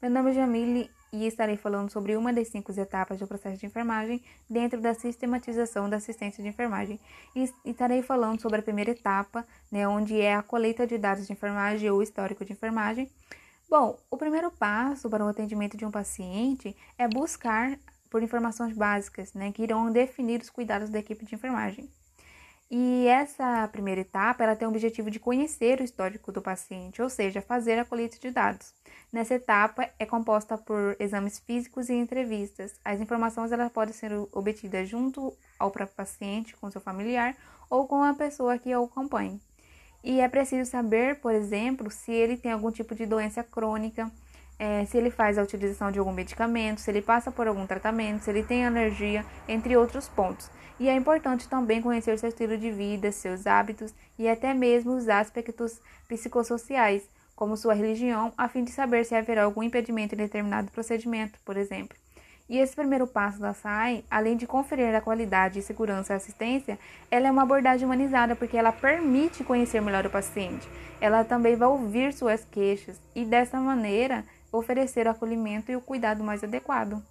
Meu nome é Jamile e estarei falando sobre uma das cinco etapas do processo de enfermagem dentro da sistematização da assistência de enfermagem. E estarei falando sobre a primeira etapa, né, onde é a coleta de dados de enfermagem ou histórico de enfermagem. Bom, o primeiro passo para o atendimento de um paciente é buscar por informações básicas, né, que irão definir os cuidados da equipe de enfermagem. E essa primeira etapa, ela tem o objetivo de conhecer o histórico do paciente, ou seja, fazer a coleta de dados. Nessa etapa é composta por exames físicos e entrevistas. As informações elas podem ser obtidas junto ao próprio paciente, com seu familiar ou com a pessoa que o acompanha. E é preciso saber, por exemplo, se ele tem algum tipo de doença crônica, é, se ele faz a utilização de algum medicamento, se ele passa por algum tratamento, se ele tem alergia, entre outros pontos. E é importante também conhecer seu estilo de vida, seus hábitos e até mesmo os aspectos psicossociais, como sua religião, a fim de saber se haverá algum impedimento em determinado procedimento, por exemplo. E esse primeiro passo da SAI, além de conferir a qualidade, segurança e assistência, ela é uma abordagem humanizada porque ela permite conhecer melhor o paciente. Ela também vai ouvir suas queixas e dessa maneira oferecer o acolhimento e o cuidado mais adequado.